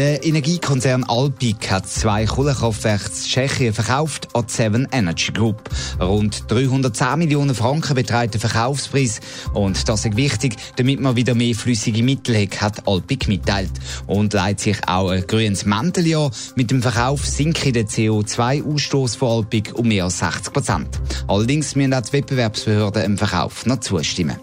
Der Energiekonzern Alpic hat zwei Kohlekraftwerke in Tschechien verkauft an Seven Energy Group. Rund 310 Millionen Franken beträgt der Verkaufspreis. Und das ist wichtig, damit man wieder mehr flüssige Mittel hat, hat Alpic mitteilt. Und leitet sich auch ein grünes Mäntel an. Mit dem Verkauf sinkt der CO2-Ausstoß von Alpic um mehr als 60 Prozent. Allerdings müssen auch die Wettbewerbsbehörden im Verkauf noch zustimmen.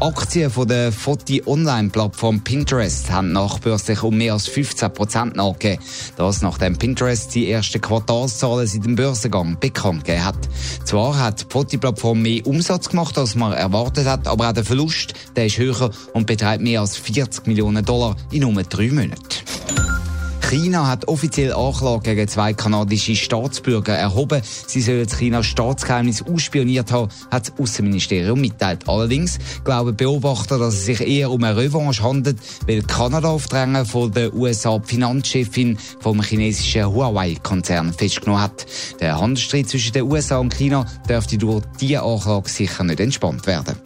Aktien von der Foti-Online-Plattform Pinterest haben nachbörslich um mehr als 15 Prozent nachgegeben. Das nachdem Pinterest die ersten Quartalszahlen seit dem Börsengang bekannt gegeben hat. Zwar hat die Foti-Plattform mehr Umsatz gemacht, als man erwartet hat, aber auch der Verlust der ist höher und beträgt mehr als 40 Millionen Dollar in nur drei Monaten. China hat offiziell Anklage gegen zwei kanadische Staatsbürger erhoben. Sie sollen das Chinas Staatsgeheimnis ausspioniert haben, hat das Außenministerium mitteilt. Allerdings glauben Beobachter, dass es sich eher um eine Revanche handelt, weil Kanada auf Drängen von der USA die Finanzchefin vom chinesischen Huawei-Konzern festgenommen hat. Der Handelsstreit zwischen den USA und China dürfte durch diese Anklage sicher nicht entspannt werden.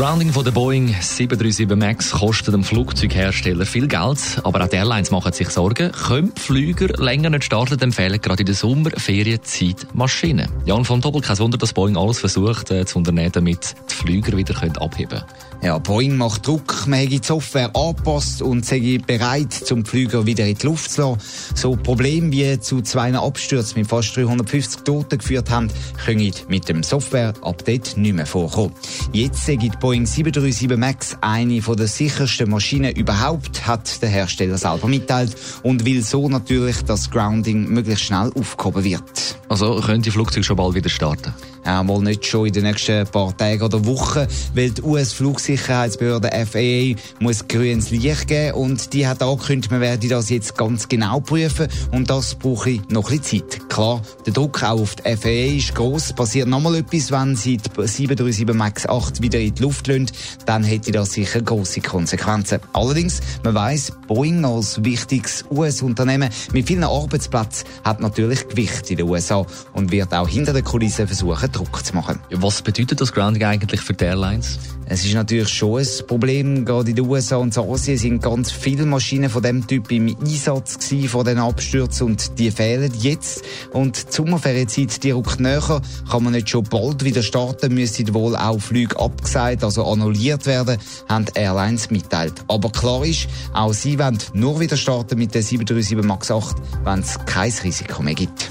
Grounding von der Boeing 737 MAX kostet dem Flugzeughersteller viel Geld, aber auch die Airlines machen sich Sorgen. Können die Flüger länger nicht starten, empfehlen gerade in der Sommerferienzeit Maschinen. Jan von Doppel, kein Wunder, dass Boeing alles versucht äh, zu unternehmen, damit die Flüger wieder können abheben können. Ja, Boeing macht Druck, man hat die Software angepasst und sei bereit, zum Flüger wieder in die Luft zu lassen. So Probleme wie zu zwei Abstürzen mit fast 350 Toten geführt haben, können mit dem Software-Update nicht mehr vorkommen. Jetzt sei die Boeing 737 MAX eine der sichersten Maschinen überhaupt, hat der Hersteller selber mitteilt und will so natürlich, dass Grounding möglichst schnell aufgehoben wird. Also können die Flugzeuge schon bald wieder starten? Ja, mal nicht schon in den nächsten paar Tagen oder Wochen, weil die US-Flugsicherheitsbehörde FAA muss grünes Licht geben und die hat angekündigt, man werde das jetzt ganz genau prüfen und das brauche ich noch ein bisschen Zeit. Klar, der Druck auch auf die FAA ist gross. Passiert nochmal etwas, wenn sie die 737 MAX 8 wieder in die Luft lassen, dann hätte das sicher grosse Konsequenzen. Allerdings, man weiss, Boeing als wichtiges US-Unternehmen mit vielen Arbeitsplätzen hat natürlich Gewicht in den USA und wird auch hinter den Kulissen versuchen, Druck zu machen. Was bedeutet das Grounding eigentlich für die Airlines? Es ist natürlich schon ein Problem. Gerade in den USA und Asien sind ganz viele Maschinen von dem Typ im Einsatz gewesen, von den Abstürzen und die fehlen jetzt. Und die Sommerferienzeit, die rückt näher. Kann man nicht schon bald wieder starten, müssten wohl auch Flüge abgesagt, also annulliert werden, haben die Airlines mitteilt. Aber klar ist, auch sie wollen nur wieder starten mit der 737 MAX 8, wenn es kein Risiko mehr gibt.